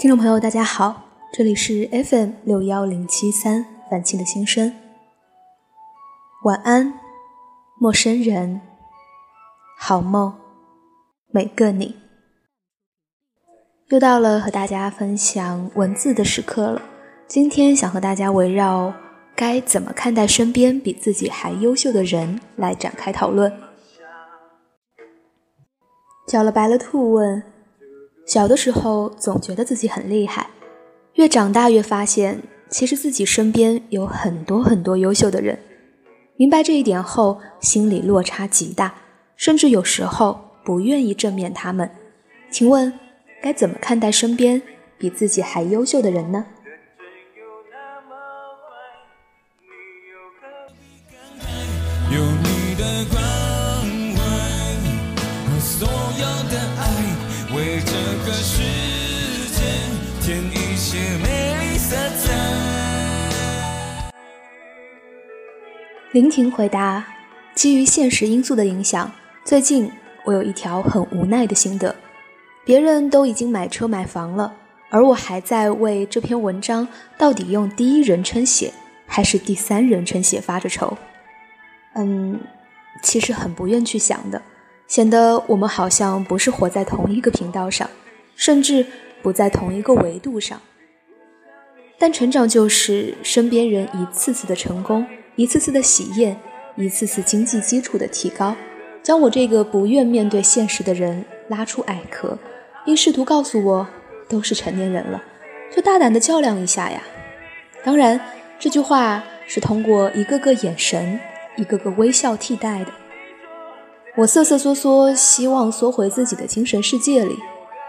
听众朋友，大家好，这里是 FM 六幺零七三晚清的心声。晚安，陌生人，好梦，每个你。又到了和大家分享文字的时刻了。今天想和大家围绕该怎么看待身边比自己还优秀的人来展开讨论。叫了白了兔问。小的时候总觉得自己很厉害，越长大越发现，其实自己身边有很多很多优秀的人。明白这一点后，心里落差极大，甚至有时候不愿意正面他们。请问，该怎么看待身边比自己还优秀的人呢？有你的关林婷回答：基于现实因素的影响，最近我有一条很无奈的心得。别人都已经买车买房了，而我还在为这篇文章到底用第一人称写还是第三人称写发着愁。嗯，其实很不愿去想的，显得我们好像不是活在同一个频道上，甚至不在同一个维度上。但成长就是身边人一次次的成功，一次次的喜宴，一次次经济基础的提高，将我这个不愿面对现实的人拉出矮壳，并试图告诉我，都是成年人了，就大胆的较量一下呀。当然，这句话是通过一个个眼神。一个个微笑替代的，我瑟瑟缩缩，希望缩回自己的精神世界里，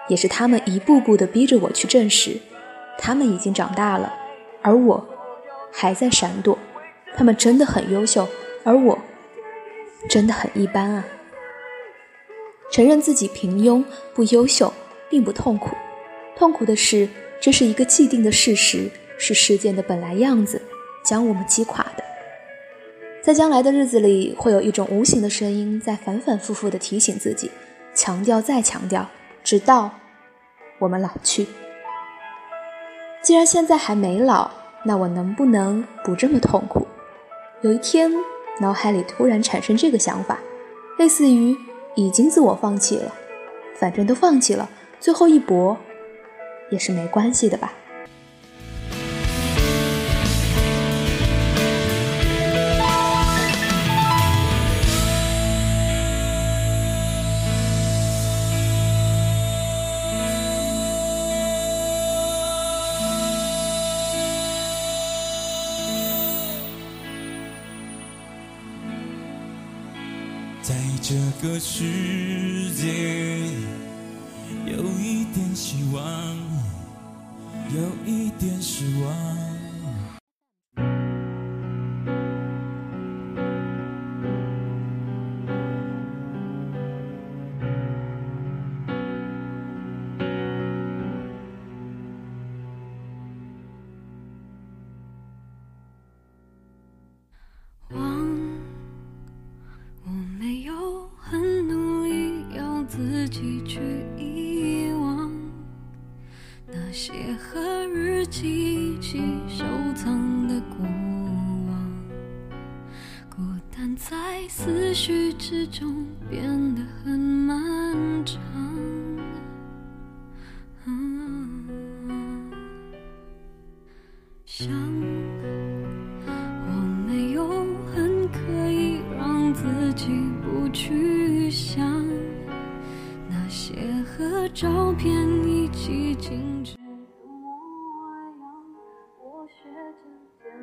也是他们一步步的逼着我去证实，他们已经长大了，而我还在闪躲。他们真的很优秀，而我真的很一般啊！承认自己平庸不优秀，并不痛苦，痛苦的是，这是一个既定的事实，是事件的本来样子，将我们击垮的。在将来的日子里，会有一种无形的声音在反反复复地提醒自己，强调再强调，直到我们老去。既然现在还没老，那我能不能不这么痛苦？有一天，脑海里突然产生这个想法，类似于已经自我放弃了，反正都放弃了，最后一搏也是没关系的吧。这个世界，有一点希望，有一点失望。我没有很刻意让自己不去想那些和照片一起静止。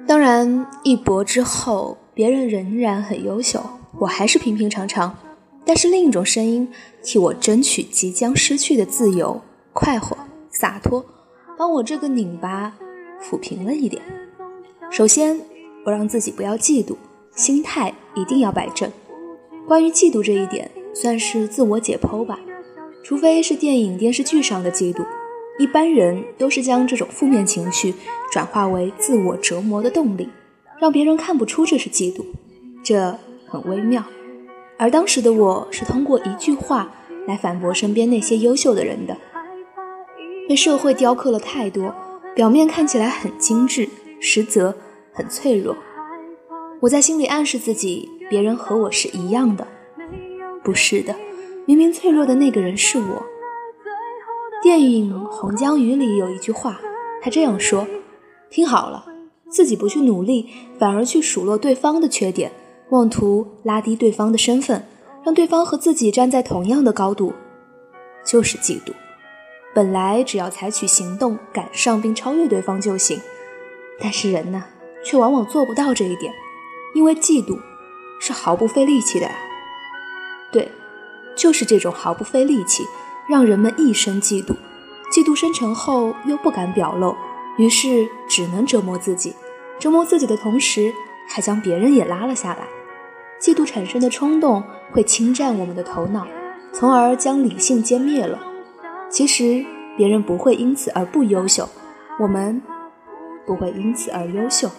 当然。然一搏之后，别人仍然很优秀，我还是平平常常。但是另一种声音替我争取即将失去的自由、快活、洒脱，帮我这个拧巴抚平了一点。首先，我让自己不要嫉妒，心态一定要摆正。关于嫉妒这一点，算是自我解剖吧。除非是电影、电视剧上的嫉妒，一般人都是将这种负面情绪转化为自我折磨的动力，让别人看不出这是嫉妒，这很微妙。而当时的我是通过一句话来反驳身边那些优秀的人的。被社会雕刻了太多，表面看起来很精致，实则很脆弱。我在心里暗示自己，别人和我是一样的。不是的，明明脆弱的那个人是我。电影《红江鱼》里有一句话，他这样说：“听好了，自己不去努力，反而去数落对方的缺点。”妄图拉低对方的身份，让对方和自己站在同样的高度，就是嫉妒。本来只要采取行动赶上并超越对方就行，但是人呢，却往往做不到这一点，因为嫉妒是毫不费力气的。对，就是这种毫不费力气，让人们一生嫉妒。嫉妒生成后又不敢表露，于是只能折磨自己，折磨自己的同时，还将别人也拉了下来。嫉妒产生的冲动会侵占我们的头脑，从而将理性歼灭了。其实别人不会因此而不优秀，我们不会因此而优秀。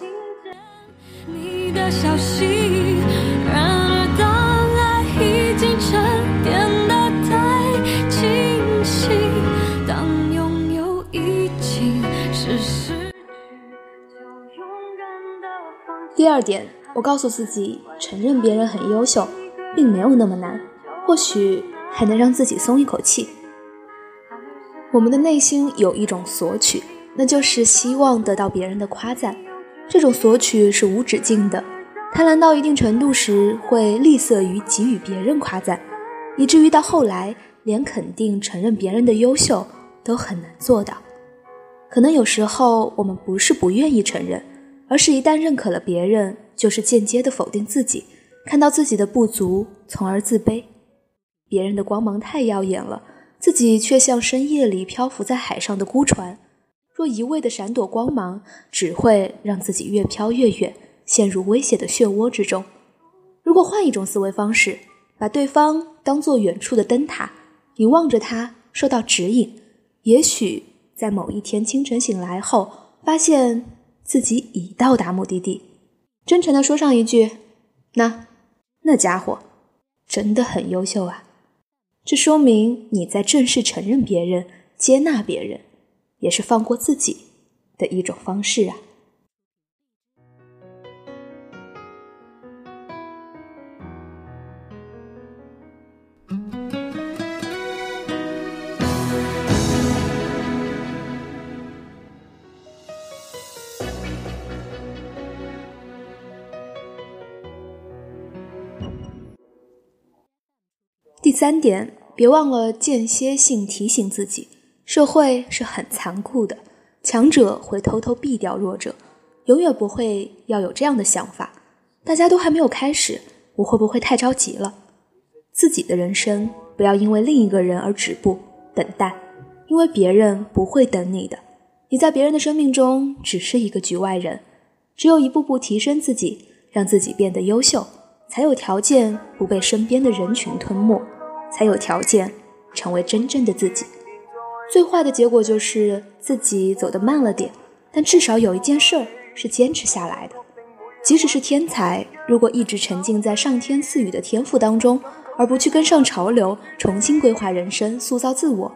第二点。我告诉自己，承认别人很优秀，并没有那么难，或许还能让自己松一口气。我们的内心有一种索取，那就是希望得到别人的夸赞。这种索取是无止境的，贪婪到一定程度时，会吝啬于给予别人夸赞，以至于到后来，连肯定、承认别人的优秀都很难做到。可能有时候，我们不是不愿意承认，而是一旦认可了别人。就是间接的否定自己，看到自己的不足，从而自卑。别人的光芒太耀眼了，自己却像深夜里漂浮在海上的孤船。若一味的闪躲光芒，只会让自己越飘越远，陷入危险的漩涡之中。如果换一种思维方式，把对方当做远处的灯塔，你望着他，受到指引，也许在某一天清晨醒来后，发现自己已到达目的地。真诚的说上一句：“那，那家伙真的很优秀啊！”这说明你在正式承认别人、接纳别人，也是放过自己的一种方式啊。三点，别忘了间歇性提醒自己：社会是很残酷的，强者会偷偷毙掉弱者，永远不会要有这样的想法。大家都还没有开始，我会不会太着急了？自己的人生不要因为另一个人而止步等待，因为别人不会等你的。你在别人的生命中只是一个局外人，只有一步步提升自己，让自己变得优秀，才有条件不被身边的人群吞没。才有条件成为真正的自己。最坏的结果就是自己走得慢了点，但至少有一件事儿是坚持下来的。即使是天才，如果一直沉浸在上天赐予的天赋当中，而不去跟上潮流，重新规划人生，塑造自我，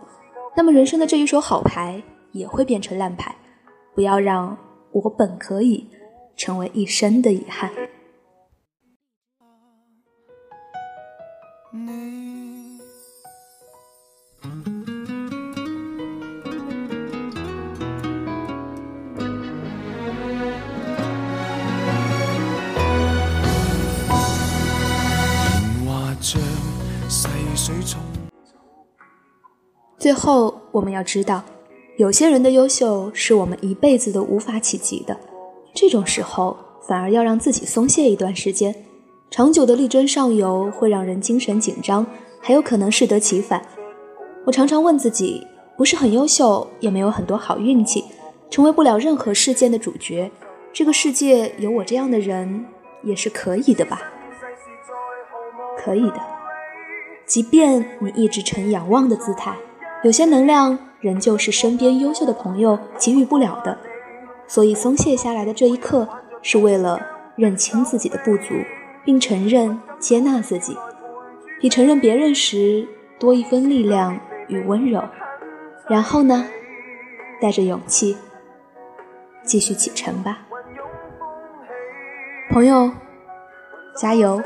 那么人生的这一手好牌也会变成烂牌。不要让我本可以成为一生的遗憾。最后，我们要知道，有些人的优秀是我们一辈子都无法企及的。这种时候，反而要让自己松懈一段时间。长久的力争上游会让人精神紧张，还有可能适得其反。我常常问自己，不是很优秀，也没有很多好运气，成为不了任何事件的主角。这个世界有我这样的人，也是可以的吧？可以的。即便你一直呈仰望的姿态，有些能量仍旧是身边优秀的朋友给予不了的。所以松懈下来的这一刻，是为了认清自己的不足，并承认、接纳自己，比承认别人时多一分力量。与温柔，然后呢？带着勇气继续启程吧，朋友，加油！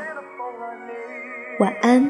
晚安，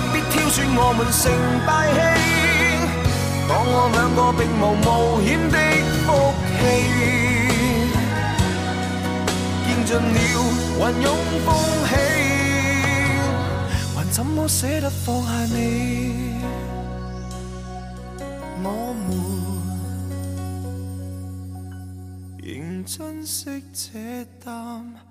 不必挑选我们成败戏。当我两个并无冒险的福气，见尽了云涌风起。怎么舍得放下你？我们仍珍惜这啖。